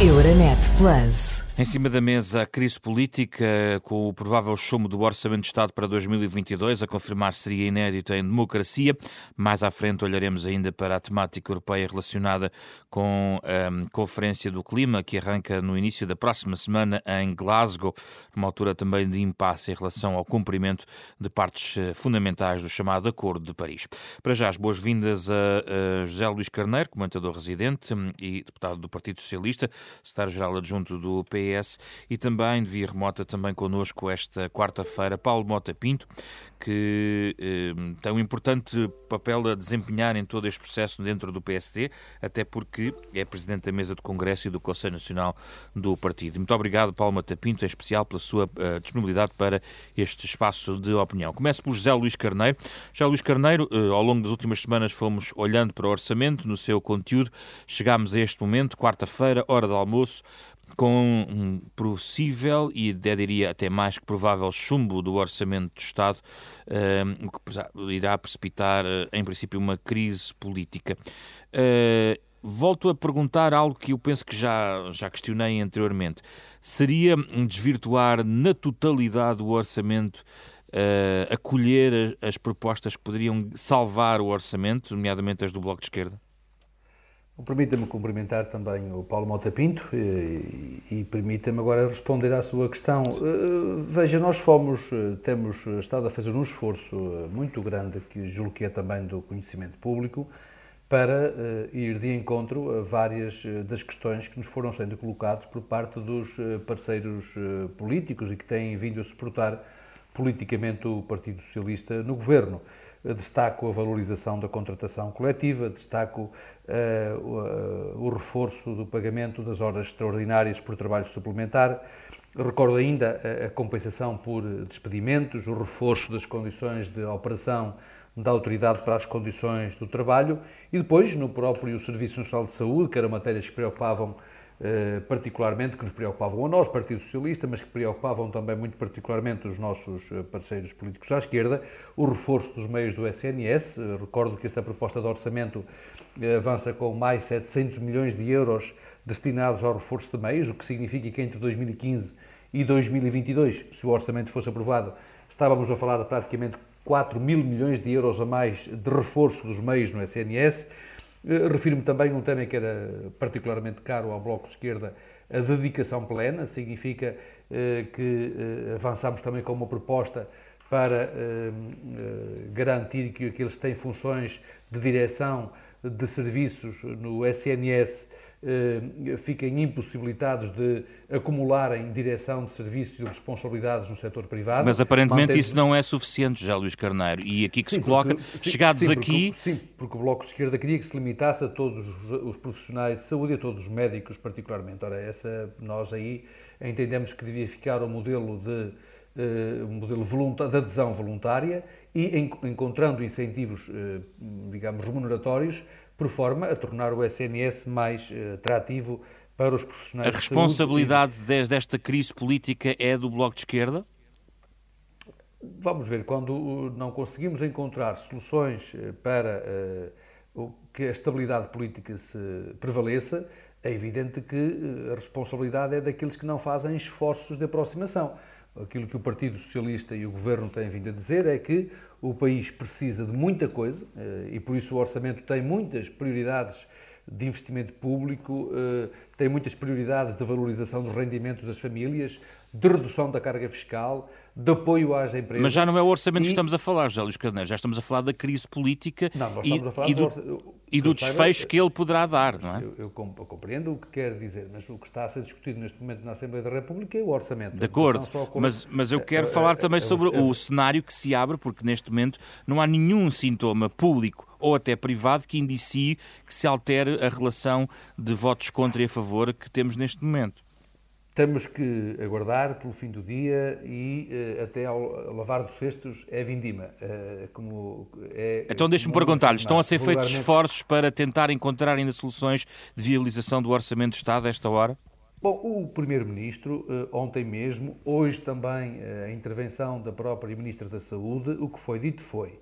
Euronet Plus. Em cima da mesa, a crise política, com o provável chumbo do Orçamento de Estado para 2022, a confirmar seria inédito em democracia. Mais à frente olharemos ainda para a temática europeia relacionada com a um, Conferência do Clima, que arranca no início da próxima semana em Glasgow, numa altura também de impasse em relação ao cumprimento de partes eh, fundamentais do chamado Acordo de Paris. Para já, as boas-vindas a, a José Luís Carneiro, comentador residente hum, e deputado do Partido Socialista, secretário-geral adjunto do PS E também de via remota também connosco esta quarta-feira Paulo Mota Pinto, que eh, tem um importante papel a desempenhar em todo este processo dentro do PSD, até porque é presidente da mesa do Congresso e do Conselho Nacional do partido. Muito obrigado, Paulo Mota Pinto, em especial pela sua uh, disponibilidade para este espaço de opinião. Começo por José Luís Carneiro. José Luís Carneiro, uh, ao longo das últimas semanas fomos olhando para o orçamento, no seu conteúdo, chegámos a este momento, quarta-feira, hora de almoço, com um possível e até diria até mais que provável chumbo do orçamento do Estado, uh, o que irá precipitar, uh, em princípio, uma crise política. Uh, volto a perguntar algo que eu penso que já, já questionei anteriormente. Seria desvirtuar na totalidade o orçamento acolher as, as propostas que poderiam salvar o orçamento, nomeadamente as do Bloco de Esquerda? Permita-me cumprimentar também o Paulo Mota Pinto e, e permita-me agora responder à sua questão. Uh, veja, nós fomos, uh, temos estado a fazer um esforço uh, muito grande, que julgo que é também do conhecimento público, para ir de encontro a várias das questões que nos foram sendo colocadas por parte dos parceiros políticos e que têm vindo a suportar politicamente o Partido Socialista no governo destaco a valorização da contratação coletiva, destaco uh, o, o, reforço do pagamento das horas extraordinárias por trabalho suplementar, recordo ainda a, a compensação por despedimentos, o reforço das condições de operação da autoridade para as condições do trabalho e depois no próprio Serviço Nacional de Saúde, que eram matérias que preocupavam eh, particularmente, que nos preocupavam a nós, Partido Socialista, mas que preocupavam também muito particularmente os nossos eh, parceiros políticos à esquerda, o reforço dos meios do SNS. Eh, recordo que esta proposta de orçamento avança com mais 700 milhões de euros destinados ao reforço de meios, o que significa que entre 2015 e 2022, se o orçamento fosse aprovado, estávamos a falar de praticamente 4 mil milhões de euros a mais de reforço dos meios no SNS. Eh, refiro-me também a um tema que era particularmente caro ao Bloco de Esquerda, a dedicação plena, significa eh, que eh, avançamos também com uma proposta para garantir que aqueles que têm funções de direção de serviços no SNS fiquem impossibilitados de acumularem direção de serviços e responsabilidades no setor privado. Mas aparentemente isso não é suficiente, já Luís Carneiro. E aqui que sim, se coloca, porque, chegados sim, aqui... Porque, sim, porque o Bloco de Esquerda queria que se limitasse a todos os profissionais de saúde e a todos os médicos particularmente. Ora, essa, nós aí entendemos que devia ficar o modelo de uh, modelo de adesão voluntária e encontrando incentivos, uh, digamos, remuneratórios por forma a tornar o SNS mais uh, atrativo para os profissionais. A responsabilidade de desta crise política é do Bloco de Esquerda? Vamos ver, quando não conseguimos encontrar soluções eh, para que a estabilidade política se prevaleça, é evidente que a responsabilidade é daqueles que não fazem esforços de aproximação. Aquilo que o Partido Socialista e o Governo têm vindo a dizer é que o país precisa de muita coisa eh, e por isso o orçamento tem muitas prioridades de investimento público, eh, tem muitas prioridades de valorização dos rendimentos das famílias, de redução da carga fiscal, de apoio às empresas. Mas já não é o orçamento e... que estamos a falar, José Luís Carneiro, já estamos a falar da crise política não, e, e, do, do, e do desfecho que ele poderá dar, não é? Eu, eu, compreendo o que quer dizer, mas o que está a ser discutido neste momento na Assembleia da República é o orçamento. De acordo, mas, mas eu quero falar também sobre o cenário que se abre, porque neste momento não há nenhum sintoma público ou até privado que indicie que se altere a relação de votos contra e a favor que temos neste momento. Temos que aguardar pelo fim do dia e uh, até ao lavar dos cestos é vindima. Uh, como é, então deixe-me perguntar-lhe, estão a ser feitos esforços para tentar encontrar ainda soluções de viabilização do Orçamento de Estado a esta hora? Bom, o Primeiro-Ministro, uh, ontem mesmo, hoje também a intervenção da própria Ministra da Saúde, o que foi dito foi,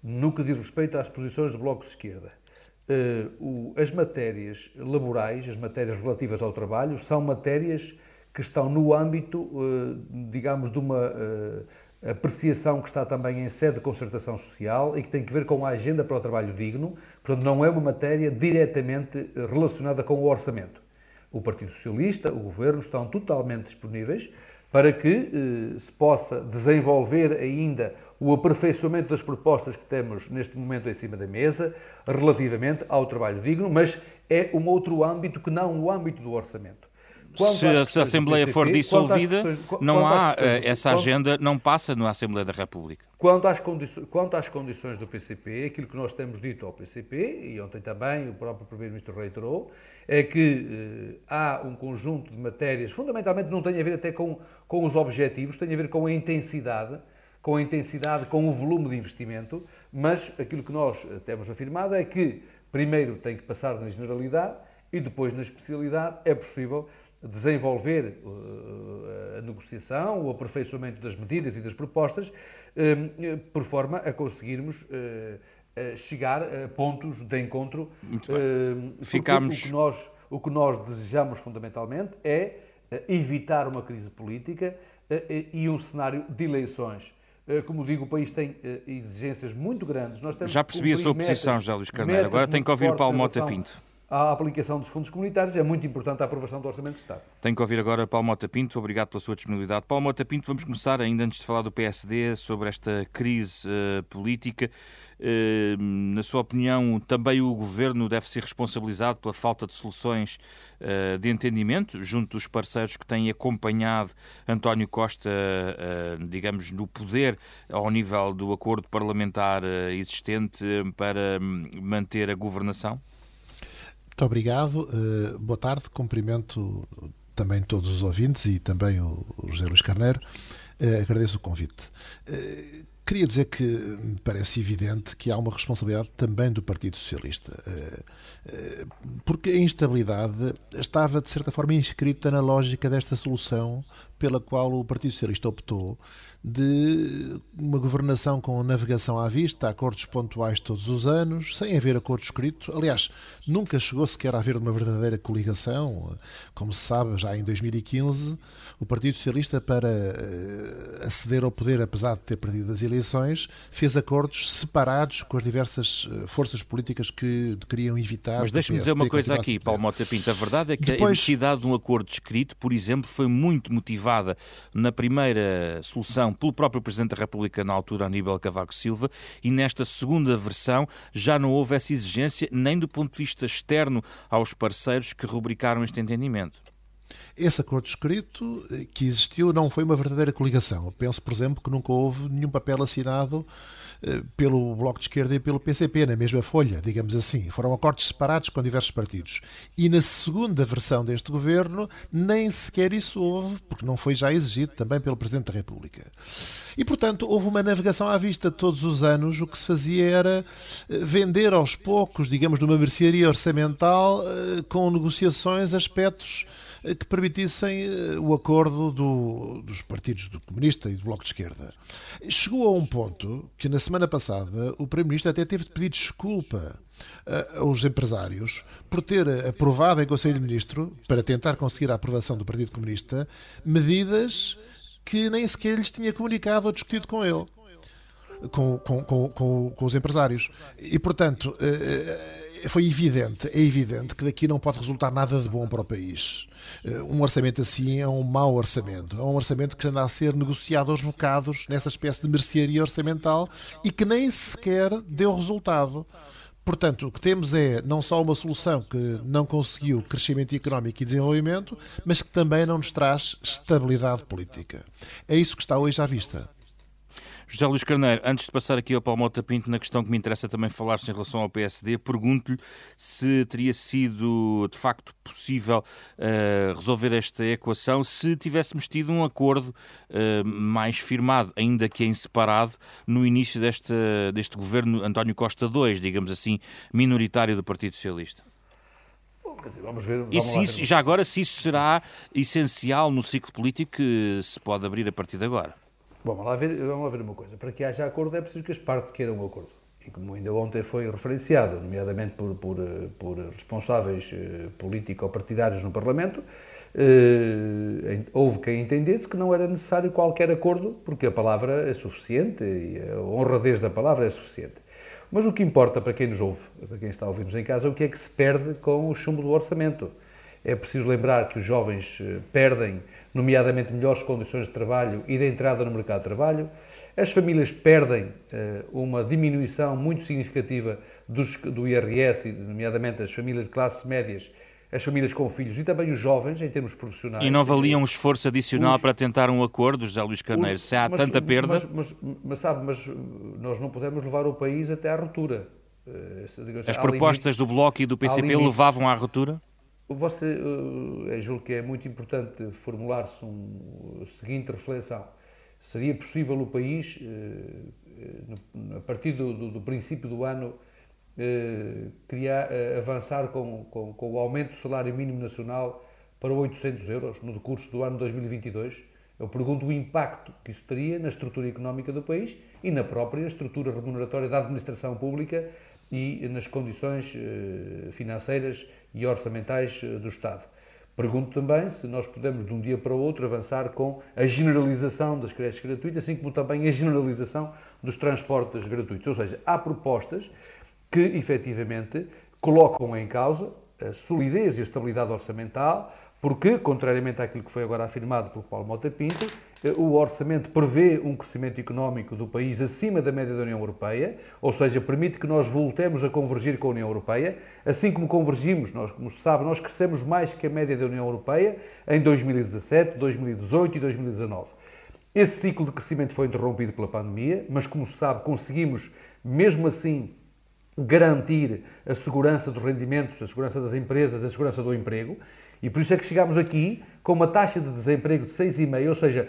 no que diz respeito às posições do Bloco de Esquerda, as matérias laborais, as matérias relativas ao trabalho, são matérias que estão no âmbito, digamos, de uma apreciação que está também em sede de concertação social e que tem que ver com a agenda para o trabalho digno, portanto, não é uma matéria diretamente relacionada com o orçamento. O Partido Socialista, o Governo estão totalmente disponíveis para que eh, se possa desenvolver ainda o aperfeiçoamento das propostas que temos neste momento em cima da mesa relativamente ao trabalho digno, mas é um outro âmbito que não o âmbito do orçamento. Se, a Assembleia PCP, for dissolvida, questões, não há questões, eh, essa agenda, não passa na Assembleia da República. Quanto às, quanto às condições do PCP, aquilo que nós temos dito ao PCP, e ontem também o próprio Primeiro-Ministro reiterou, é que eh, há um conjunto de matérias, fundamentalmente não tem a ver até com, com os objetivos, tem a ver com a intensidade, com a intensidade, com o volume de investimento, mas aquilo que nós eh, temos afirmado é que primeiro tem que passar na generalidade e depois na especialidade é possível desenvolver uh, a negociação, o aperfeiçoamento das medidas e das propostas, uh, por forma a conseguirmos chegar a pontos de encontro. Muito bem. Ficamos... O que, nós, o que nós desejamos fundamentalmente é evitar uma crise política e um cenário de eleições. Como digo, o país tem exigências muito grandes. Já percebi a sua posição, José Luís Carneiro. Agora tenho que ouvir o Paulo Mota Pinto à aplicação dos fundos comunitários, é muito importante a aprovação do Orçamento de Estado. Tenho que ouvir agora Paulo Mota Pinto, obrigado pela sua disponibilidade. Paulo Mota Pinto, vamos começar, ainda antes de falar do PSD, sobre esta crise uh, política. Uh, na sua opinião, também o Governo deve ser responsabilizado pela falta de soluções uh, de entendimento junto dos parceiros que têm acompanhado António Costa, digamos, no poder ao nível do acordo parlamentar existente para hum, manter a governação? Muito obrigado. Uh, boa tarde. Cumprimento também todos os ouvintes e também o, José Luís Carneiro. Uh, agradeço o convite. Uh, queria dizer que me parece evidente que há uma responsabilidade também do Partido Socialista, porque a instabilidade estava, de certa forma, inscrita na lógica desta solução pela qual o Partido Socialista optou de uma governação com navegação à vista, acordos pontuais todos os anos, sem haver acordo escrito. Aliás, nunca chegou sequer a haver uma verdadeira coligação. Como se sabe, já em 2015, o Partido Socialista, para eh, aceder ao poder, apesar de ter perdido as eleições, fez acordos separados com as diversas eh, forças políticas que queriam evitar. Mas deixe-me dizer uma coisa aqui, Paulo Mota Pinto. A verdade é que Depois... a necessidade de um acordo escrito, por exemplo, foi muito motivada na primeira solução pelo próprio Presidente da República na altura, Aníbal Cavaco Silva, e nesta segunda versão já não houve essa exigência nem do ponto de vista externo aos parceiros que rubricaram este entendimento. Esse acordo escrito eh, que existiu não foi uma verdadeira coligação. Eu penso, por exemplo, que nunca houve nenhum papel assinado pelo Bloco de Esquerda e pelo PCP, na mesma folha, digamos assim. Foram acordos separados com diversos partidos. E na segunda versão deste governo, nem sequer isso houve, porque não foi já exigido também pelo Presidente da República. E, portanto, houve uma navegação à vista todos os anos. O que se fazia era eh, vender aos poucos, digamos, numa mercearia orçamental, eh, com negociações, aspectos eh, que permitissem eh, o acordo do, dos partidos do Comunista e do Bloco de Esquerda. Chegou a um ponto que, na semana passada, o Primeiro-Ministro até teve de pedir desculpa eh, aos empresários por ter aprovado em Conselho de Ministros, para tentar conseguir a aprovação do Partido Comunista, medidas que nem sequer lhes tinha comunicado ou discutido com ele. Com, com, com, com, os empresários. E, portanto, foi evidente, é evidente que daqui não pode resultar nada de bom para o país. Eh, um orçamento assim é um mau orçamento. É um orçamento que anda a ser negociado aos bocados, nessa espécie de mercearia orçamental, e que nem sequer deu resultado. Portanto, o que temos é não só uma solução que não conseguiu crescimento económico e desenvolvimento, mas que também não nos traz estabilidade política. É isso que está hoje à vista. José Luís Carneiro, antes de passar aqui ao Paulo Mota Pinto, na questão que me interessa também falar-se em relação ao PSD, pergunto-lhe se teria sido de facto possível uh, resolver esta equação se tivéssemos tido um acordo uh, mais firmado, ainda que em separado, no início deste, deste governo António Costa II, digamos assim, minoritário do Partido Socialista. Vamos ver, vamos e se isso, já agora, se isso será essencial no ciclo político que se pode abrir a partir de agora? Bom, vamos lá, ver, vamos lá ver uma coisa. Para que haja acordo é preciso que as partes queiram o acordo. e como ainda ontem foi referenciado, nomeadamente por, por, por responsáveis político-partidários no Parlamento, houve quem entendesse que não era necessário qualquer acordo, porque a palavra é suficiente e a honradez da palavra é suficiente. Mas o que importa para quem nos ouve, para quem está a ouvir-nos em casa, é o que é que se perde com o chumbo do orçamento. É preciso lembrar que os jovens eh, perdem, nomeadamente, melhores condições de trabalho e de entrada no mercado de trabalho. As famílias perdem uh, uma diminuição muito significativa do IRS, nomeadamente as famílias de classes médias, as famílias com filhos e também os jovens, em termos profissionais. E não valia um esforço adicional os, para tentar um acordo, José Luís Carneiro? Os, se há mas, tanta perda. Mas, mas, mas, sabe, mas nós não podemos levar o país até à ruptura. Eh, As propostas do Bloco e do PCP levavam à ruptura? Você, eu eh, julgo que é muito importante formular-se uma seguinte reflexão. Seria possível o país, eh, a partir do, do, do princípio do ano, criar, avançar com, com, com, o aumento do salário mínimo nacional para 800 euros no decurso do ano 2022? Eu pergunto o impacto que isso teria na estrutura económica do país e na própria estrutura remuneratória da administração pública e nas condições financeiras e orçamentais eh, do Estado. Pergunto também se nós podemos, de um dia para o outro, avançar com a generalização das creches gratuitas, assim como também a generalização dos transportes gratuitos. Ou seja, há propostas que, efetivamente, colocam em causa a solidez e a estabilidade orçamental, porque, contrariamente àquilo que foi agora afirmado por Paulo Mota Pinto, o orçamento prevê um crescimento económico do país acima da média da União Europeia, ou seja, permite que nós voltemos a convergir com a União Europeia. Assim como convergimos, nós, como se sabe, nós crescemos mais que a média da União Europeia em 2017, 2018 e 2019. Esse ciclo de crescimento foi interrompido pela pandemia, mas como se sabe, conseguimos, mesmo assim, garantir a segurança dos rendimentos, a segurança das empresas, a segurança do emprego. E por isso é que chegamos aqui com uma taxa de desemprego de 6,5, ou seja,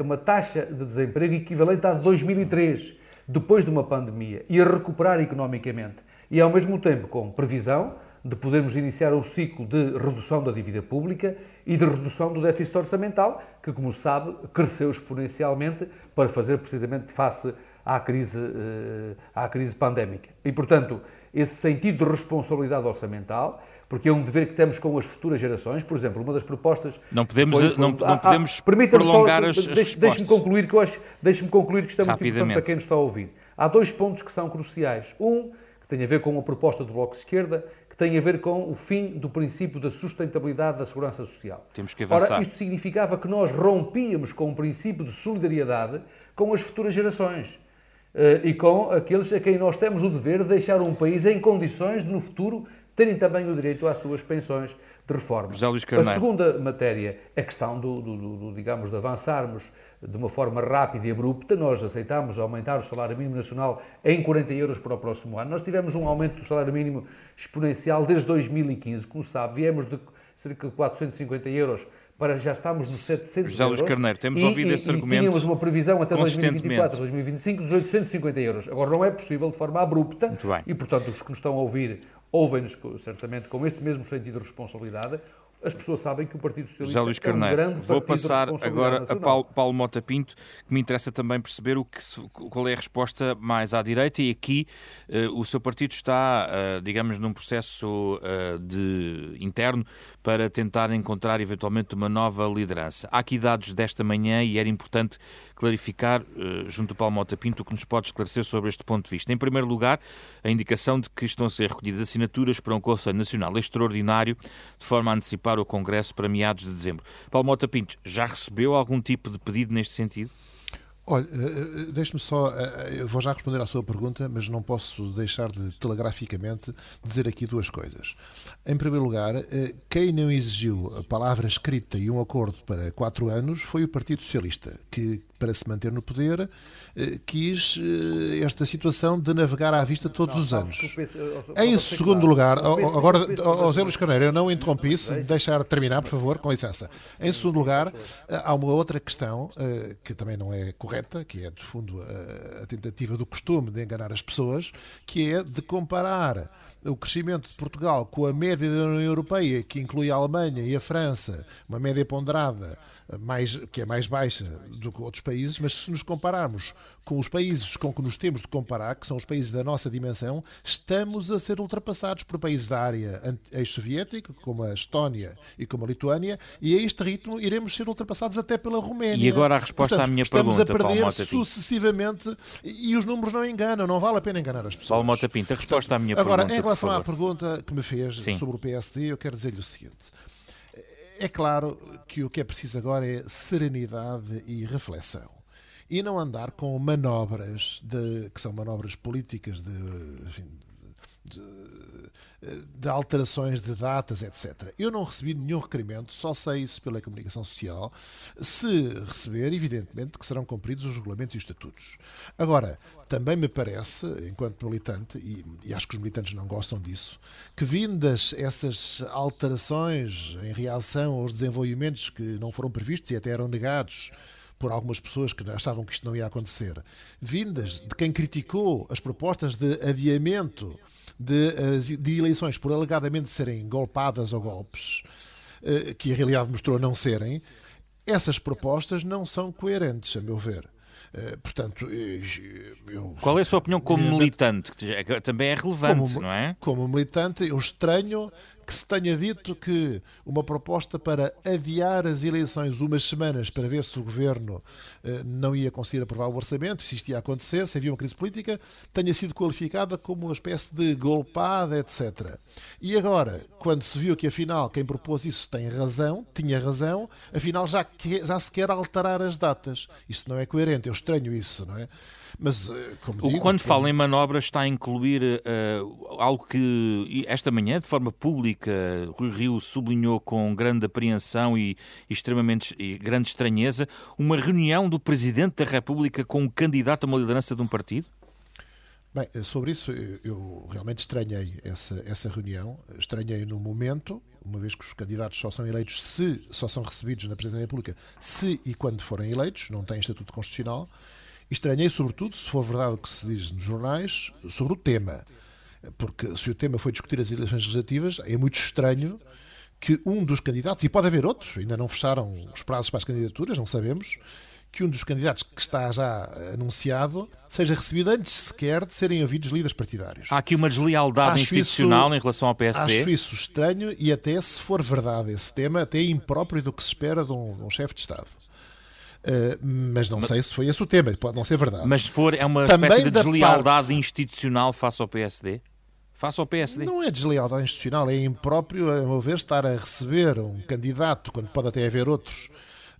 uma taxa de desemprego equivalente à de 2003, depois de uma pandemia, e a recuperar economicamente. E ao mesmo tempo com previsão de podermos iniciar um ciclo de redução da dívida pública e de redução do déficit orçamental, que, como se sabe, cresceu exponencialmente para fazer precisamente face à crise, eh, à crise pandémica. E, portanto, esse sentido de responsabilidade orçamental porque é um dever que temos com as futuras gerações. Por exemplo, uma das propostas. Não podemos, foi, não, não ah, podemos ah, prolongar só, as, as deixe, Deixe-me concluir, que eu acho, deixe-me concluir que isto é muito importante para quem nos está a ouvir. Há dois pontos que são cruciais. Um, que tem a ver com a proposta do Bloco de Esquerda, que tem a ver com o fim do princípio da sustentabilidade da segurança social. Temos que avançar. Ora, isto significava que nós rompíamos com o princípio de solidariedade com as futuras gerações. Uh, e com aqueles a quem nós temos o dever de deixar um país em condições de, no futuro, terem também o direito às suas pensões de reforma. José Luís Carneiro. A segunda matéria é a questão do, do, do, digamos, de avançarmos de uma forma rápida e abrupta. Nós aceitámos aumentar o salário mínimo nacional em 40 euros para o próximo ano. Nós tivemos um aumento do salário mínimo exponencial desde 2015. Como sabe, viemos de cerca de 450 euros para já estamos nos 700 José Luís Carneiro, temos e, ouvido e, esse argumento. Tínhamos uma previsão até 2024, 2025 dos 850 euros. Agora não é possível de forma abrupta e, portanto, os que nos estão a ouvir ouvem-nos certamente com este mesmo sentido de responsabilidade. As pessoas sabem que o Partido Socialista José Luís Carneiro, é um grande Vou passar agora nacional. a Paulo, Paulo, Mota Pinto, que me interessa também perceber o que, qual é a resposta mais à direita e aqui uh, o seu partido está, uh, digamos, num processo uh, de interno para tentar encontrar eventualmente uma nova liderança. Há aqui dados desta manhã e era importante clarificar, junto ao Paulo Mota Pinto, o que nos pode esclarecer sobre este ponto de vista. Em primeiro lugar, a indicação de que estão a ser recolhidas assinaturas para um Conselho Nacional Extraordinário de forma a antecipar o Congresso para meados de dezembro. Paulo Mota Pinto, já recebeu algum tipo de pedido neste sentido? Olha, eh, eh, deixe-me só, eh, eu vou já responder à sua pergunta, mas não posso deixar de telegraficamente dizer aqui duas coisas. Em primeiro lugar, quem não exigiu a palavra escrita e um acordo para quatro anos foi o Partido Socialista, que para se manter no poder, eh, quis eh, esta situação de navegar à vista todos os anos. Em segundo lugar, agora, José Luís Carneiro, eu não interrompi, se deixar terminar, por favor, com licença. Em segundo lugar, eh, há uma outra questão que também não é correta, que é, de fundo, a tentativa do costume de enganar as pessoas, que é de comparar o crescimento de Portugal com a média da União Europeia, que inclui a Alemanha e a França, uma média ponderada mais, que é mais baixa do que outros países, mas se nos compararmos com os países com que nos temos de comparar, que são os países da nossa dimensão, estamos a ser ultrapassados por países da área ex-soviética, como a Estónia e como a Lituânia, e a este ritmo iremos ser ultrapassados até pela Roménia. E agora a resposta Portanto, à minha estamos pergunta, a perder Mota sucessivamente e os números não enganam, não vale a pena enganar as pessoas. Paulo Mota Pinto, a resposta à minha agora, pergunta. Relação à pergunta que me fez Sim. sobre o PSD, eu quero dizer-lhe o seguinte. É claro que o que é preciso agora é serenidade e reflexão. E não andar com manobras de, que são manobras políticas de, enfim, de, de, alterações de datas, etc. Eu não recebi nenhum requerimento, só sei isso pela comunicação social. Se receber, evidentemente que serão cumpridos os regulamentos e os estatutos. Agora, também me parece, enquanto militante, e, e acho que os militantes não gostam disso, que vindas essas alterações em reação aos desenvolvimentos que não foram previstos e até eram negados por algumas pessoas que achavam que isto não ia acontecer, vindas de quem criticou as propostas de adiamento de, de eleições por alegadamente serem golpadas ou golpes, eh, que a realidade mostrou não serem, essas propostas não são coerentes, a meu ver. Eh, portanto, eh, eu, Qual é a sua opinião como militante? Que também é relevante, como, não é? Como militante, eu estranho que se tenha dito que uma proposta para adiar as eleições umas semanas para ver se o governo eh, não ia conseguir aprovar o orçamento, se isto ia acontecer, se havia uma crise política, tenha sido qualificada como uma espécie de golpada, etc. E agora, quando se viu que afinal quem propôs isso tem razão, tinha razão, afinal já, que, já se quer alterar as datas. Isto não é coerente, eu estranho isso, não é? Mas, eh, como digo, Quando fala em manobras, está a incluir uh, algo que esta manhã, de forma pública, Rui Rio sublinhou com grande apreensão e extremamente e grande estranheza, uma reunião do Presidente da República com um candidato a uma liderança de um partido? Bem, sobre isso eu realmente estranhei essa, essa reunião. Estranhei no momento, uma vez que os candidatos só são eleitos se só são recebidos na Presidência da República se e quando forem eleitos, não têm estatuto constitucional. Estranhei, sobretudo, se for verdade o que se diz nos jornais, sobre o tema. Porque se o tema foi discutir as eleições legislativas, é muito estranho que um dos candidatos, e pode haver outros, ainda não fecharam os prazos para as candidaturas, não sabemos, que um dos candidatos que está já anunciado seja recebido antes sequer de serem ouvidos líderes partidários. Há aqui uma deslealdade acho institucional isso, em relação ao PSD? Acho isso estranho e até, se for verdade esse tema, até impróprio do que se espera de um, de um chefe de Estado. Uh, mas não mas, sei se foi esse o tema, pode não ser verdade. Mas se for, é uma Também espécie de deslealdade parte... institucional face ao PSD? Face ao PSD? Não é deslealdade institucional, é impróprio, a meu ver, estar a receber um candidato, quando pode até haver outros,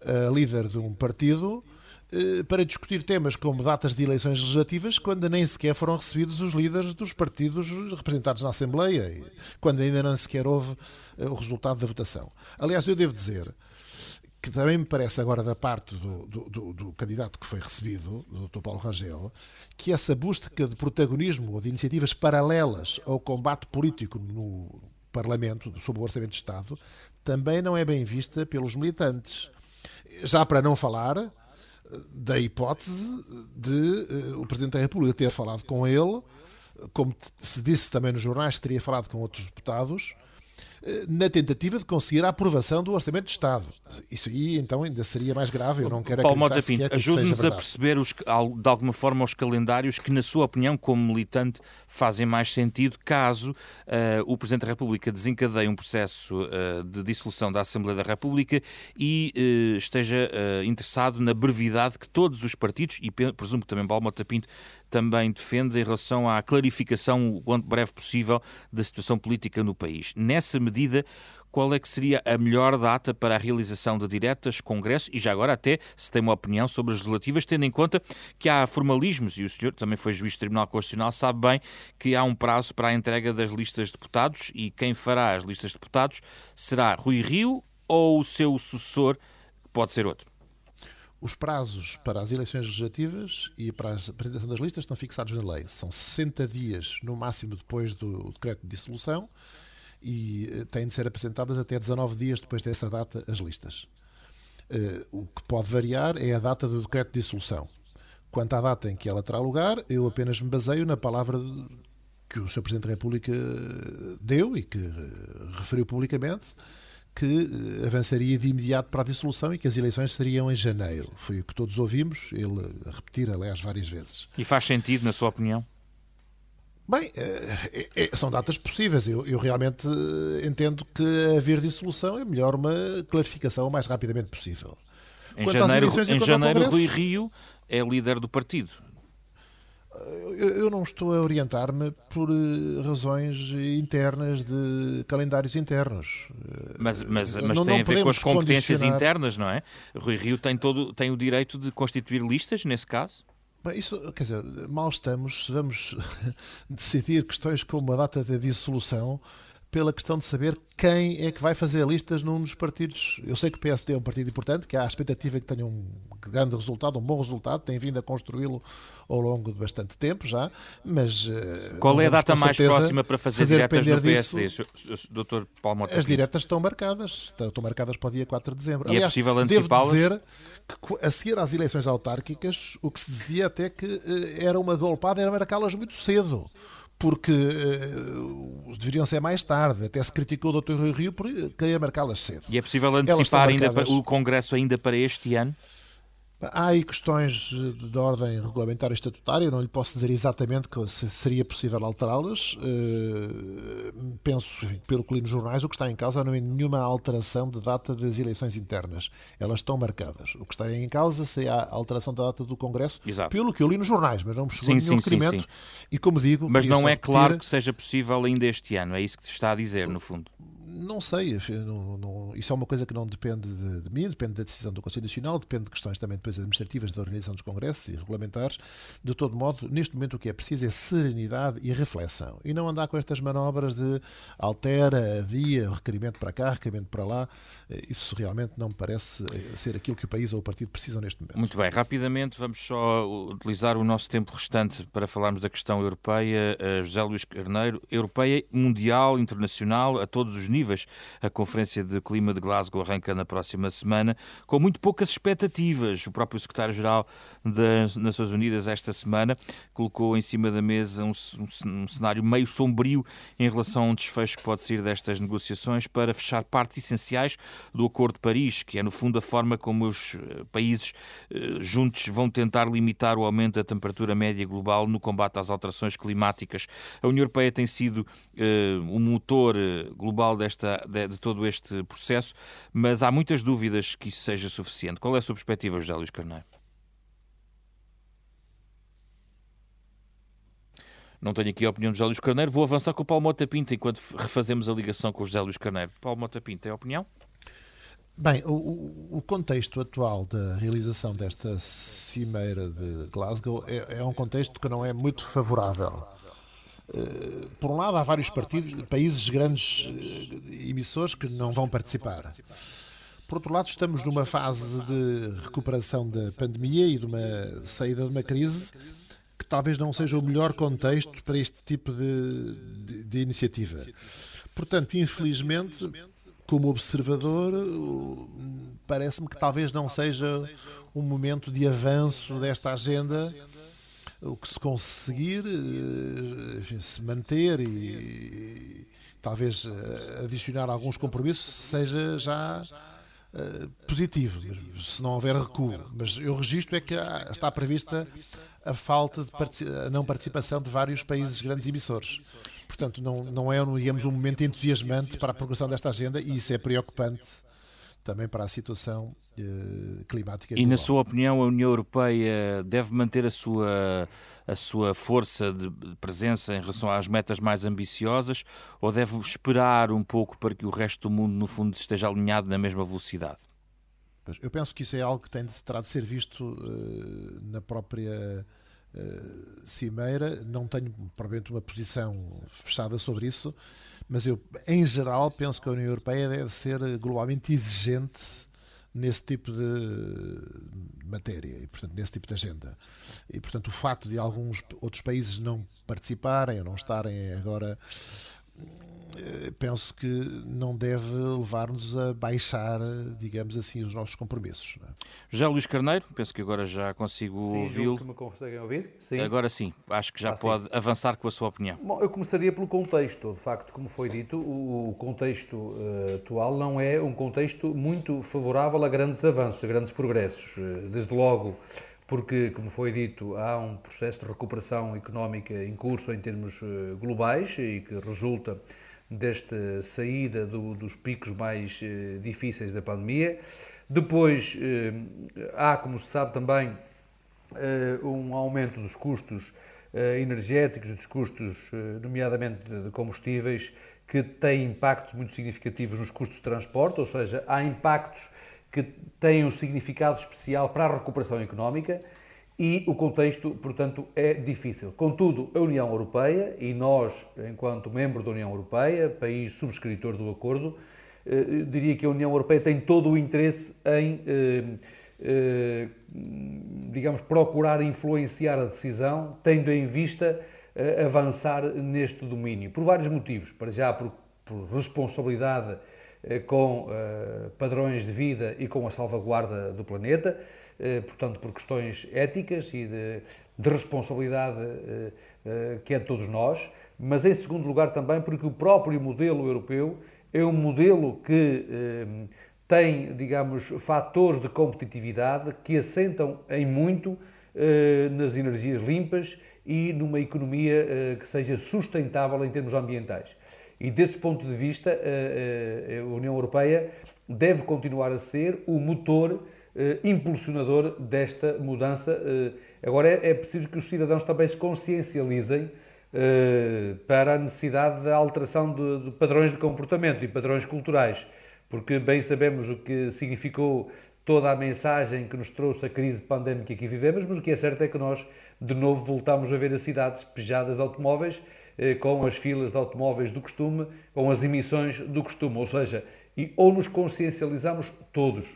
uh, líder de um partido, uh, para discutir temas como datas de eleições legislativas, quando nem sequer foram recebidos os líderes dos partidos representados na Assembleia, quando ainda não sequer houve o resultado da votação. Aliás, eu devo dizer que também me parece agora da parte do, do, do, do, candidato que foi recebido, do Dr. Paulo Rangel, que essa busca de protagonismo ou de iniciativas paralelas ao combate político no Parlamento sobre o Orçamento de Estado também não é bem vista pelos militantes. Já para não falar eh, da hipótese de uh, o Presidente da República ter falado com ele, como se disse também nos jornais, teria falado com outros deputados, na tentativa de conseguir a aprovação do Orçamento de Estado. Isso aí, então, ainda seria mais grave. Eu não quero Paulo Mota Pinto, ajude-nos a perceber, os, de alguma forma, os calendários que, na sua opinião, como militante, fazem mais sentido caso uh, o Presidente da República desencadeie um processo uh, de dissolução da Assembleia da República e uh, esteja interessado na brevidade que todos os partidos, e presumo que também Paulo Mota Pinto também defende em relação à clarificação o quanto breve possível da situação política no país. Nessa medida, qual é que seria a melhor data para a realização de diretas, congresso e já agora até se tem uma opinião sobre as relativas, tendo em conta que há formalismos e o senhor também foi juiz do Tribunal Constitucional, sabe bem que há um prazo para a entrega das listas de deputados e quem fará as listas de deputados será Rui Rio ou o seu sucessor, que pode ser outro. Os prazos para as eleições legislativas e para a apresentação das listas estão fixados na lei. São 60 dias, no máximo, depois do decreto de dissolução e eh, têm de ser apresentadas até 19 dias depois dessa data as listas. Eh, o que pode variar é a data do decreto de dissolução. Quanto à data em que ela terá lugar, eu apenas me baseio na palavra que o Sr. Presidente da República deu e que referiu publicamente que avançaria de imediato para a dissolução e que as eleições seriam em janeiro. Foi o que todos ouvimos, ele a repetir, aliás, várias vezes. E faz sentido, na sua opinião? Bem, é, é, são datas possíveis. Eu, eu, realmente entendo que haver dissolução é melhor uma clarificação o mais rapidamente possível. Em Quanto janeiro, em janeiro Rui Rio é líder do partido. Eu, não estou a orientar-me por razões internas de calendários internos. Mas, mas, mas não, tem não a ver com as competências internas, não é? Rui Rio tem, todo, tem o direito de constituir listas, nesse caso? Bem, isso, quer dizer, mal estamos se vamos decidir questões como a data da dissolução pela questão de saber quem é que vai fazer listas num dos partidos. Eu sei que o PSD é um partido importante, que há a expectativa que tenha um grande resultado, um bom resultado, tem vindo a construí-lo ao longo de bastante tempo já, mas... Eh, Qual é a data mais próxima para fazer, fazer diretas no PSD, disso, Dr. Paulo Mota? As diretas estão marcadas, estão marcadas para o dia 4 de dezembro. E é Aliás, é possível antecipá-las? dizer que a seguir às eleições autárquicas, o que se dizia até que eh, era uma golpada, era marcá-las muito cedo porque uh, deveriam ser mais tarde. Até se criticou o Dr. Rui Rio por querer marcá-las cedo. E é possível antecipar ainda o Congresso ainda para este ano? Há aí questões de ordem regulamentar e estatutária, não lhe posso dizer exatamente se seria possível alterá-las. Eh, penso, pelo que li nos jornais, o que está em causa não é nenhuma alteração de data das eleições internas. Elas estão marcadas. O que está em causa seria a alteração da data do Congresso, Exato. pelo que eu li nos jornais, mas não me chegou sim, nenhum sim, requerimento. Sim, sim. E como digo... Mas não é claro que seja possível ainda este ano, é isso que está a dizer, no fundo não sei, não, não, isso é uma coisa que não depende de, de, mim, depende da decisão do Conselho Nacional, depende de questões também depois administrativas da organização dos congressos e regulamentares. De todo modo, neste momento o que é preciso é serenidade e reflexão e não andar com estas manobras de altera, adia, requerimento para cá, requerimento para lá. Isso realmente não me parece eh, ser aquilo que o país ou o partido precisam neste momento. Muito bem, rapidamente vamos só utilizar o nosso tempo restante para falarmos da questão europeia. Eh, José Luís Carneiro, europeia, mundial, internacional, a todos os níveis A Conferência de Clima de Glasgow arranca na próxima semana, com muito poucas expectativas. O próprio secretário-geral das Nações Unidas, esta semana, colocou em cima da mesa um, um, um cenário meio sombrio em relação a um desfecho que pode sair destas negociações para fechar partes essenciais do Acordo de Paris, que é, no fundo, a forma como os eh, países eh, juntos vão tentar limitar o aumento da temperatura média global no combate às alterações climáticas. A União Europeia tem sido uh, o motor global desta desta, de, de, todo este processo, mas há muitas dúvidas que isso seja suficiente. Qual é a sua perspectiva, José Luís Carneiro? Não tenho aqui a opinião de José Luís Carneiro. Vou avançar com o Paulo Mota Pinto enquanto refazemos a ligação com o José Luís Carneiro. Paulo Mota Pinto, tem opinião? Bem, o, o, contexto atual da realização desta cimeira de Glasgow é, é um contexto que não é muito favorável. Eh, por um lado, há vários partidos, países grandes eh, emissores que não vão participar. Por outro lado, estamos numa fase de recuperação da pandemia e de uma saída de uma crise que talvez não seja o melhor contexto para este tipo de, de, de iniciativa. Portanto, infelizmente, como observador, parece-me que talvez não seja um momento de avanço desta agenda o que se conseguir eh, enfim, se manter e, talvez eh, adicionar alguns compromissos seja já uh, positivo, se não houver recuo. Mas eu registro é que está prevista a falta de a não participação de vários países grandes emissores. Portanto, não, não é digamos, um momento entusiasmante para a progressão desta agenda e isso é preocupante também para a situação eh, climática. E, global. na sua opinião, a União Europeia deve manter a sua, a sua força de presença em relação às metas mais ambiciosas ou deve esperar um pouco para que o resto do mundo, no fundo, esteja alinhado na mesma velocidade? Eu penso que isso é algo que tem de, terá de ser visto uh, na própria uh, cimeira. Não tenho, provavelmente, uma posição fechada sobre isso mas eu, em geral, penso que a União Europeia deve ser globalmente exigente nesse tipo de matéria e, portanto, nesse tipo de agenda. E, portanto, o facto de alguns outros países não participarem ou não estarem agora penso que não deve levar-nos a baixar, digamos assim, os nossos compromissos. É? Já Luís Carneiro, penso que agora já consigo ouvi-lo. me conseguem ouvir? Sim. Agora sim, acho que já ah, pode sim. avançar com a sua opinião. Bom, eu começaria pelo contexto. De facto, como foi dito, o contexto uh, atual não é um contexto muito favorável a grandes avanços, a grandes progressos. Desde logo, porque, como foi dito, há um processo de recuperação económica em curso em termos uh, globais e que resulta desta saída do, dos picos mais difíceis da pandemia. Depois, há, como se sabe também, um aumento dos custos eh, energéticos, dos custos, eh, nomeadamente de combustíveis, que têm impactos muito significativos nos custos de transporte, ou seja, há impactos que têm um significado especial para a recuperação económica e o contexto, portanto, é difícil. Contudo, a União Europeia e nós, enquanto membro da União Europeia, país subscritor do acordo, eh, diria que a União Europeia tem todo o interesse em eh, digamos, procurar influenciar a decisão, tendo em vista eh, avançar neste domínio, por vários motivos. Para já, por, por responsabilidade eh, com padrões de vida e com a salvaguarda do planeta, portanto, por questões éticas e de, de responsabilidade que é de todos nós, mas em segundo lugar também porque o próprio modelo europeu é um modelo que tem, digamos, fatores de competitividade que assentam em muito eh, nas energias limpas e numa economia eh, que seja sustentável em termos ambientais. E desse ponto de vista, eh, a União Europeia deve continuar a ser o motor impulsionador desta mudança. Agora é, é preciso que os cidadãos também se consciencializem para a necessidade da alteração de, de padrões de comportamento e padrões culturais porque bem sabemos o que significou toda a mensagem que nos trouxe a crise pandémica que vivemos, mas o que é certo é que nós, de novo, voltamos a ver as cidades pejadas de automóveis, eh, com as filas de automóveis do costume, com as emissões do costume. Ou seja, ou nos consciencializamos todos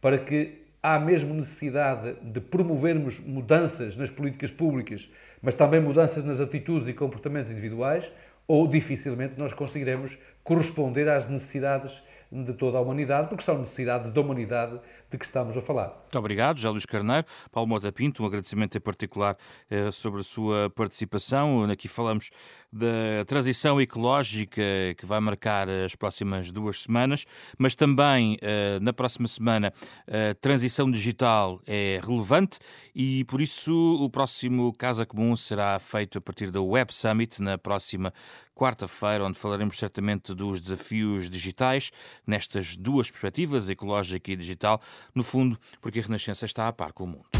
para que há mesmo necessidade de promovermos mudanças nas políticas públicas, mas também mudanças nas atitudes e comportamentos individuais, ou dificilmente nós conseguiremos corresponder às necessidades de toda a humanidade, porque são necessidades da humanidade de que estamos a falar. Muito obrigado, José Luís Carneiro. Paulo Mota Pinto, um agradecimento em particular eh, sobre a sua participação. Aqui falamos da transição ecológica que vai marcar as próximas duas semanas, mas também eh, na próxima semana a transição digital é relevante e por isso o próximo Casa Comum será feito a partir da Web Summit na próxima quarta-feira, onde falaremos certamente dos desafios digitais nestas duas perspectivas, ecológica e digital, no fundo, porque a Renascença está a par com o mundo.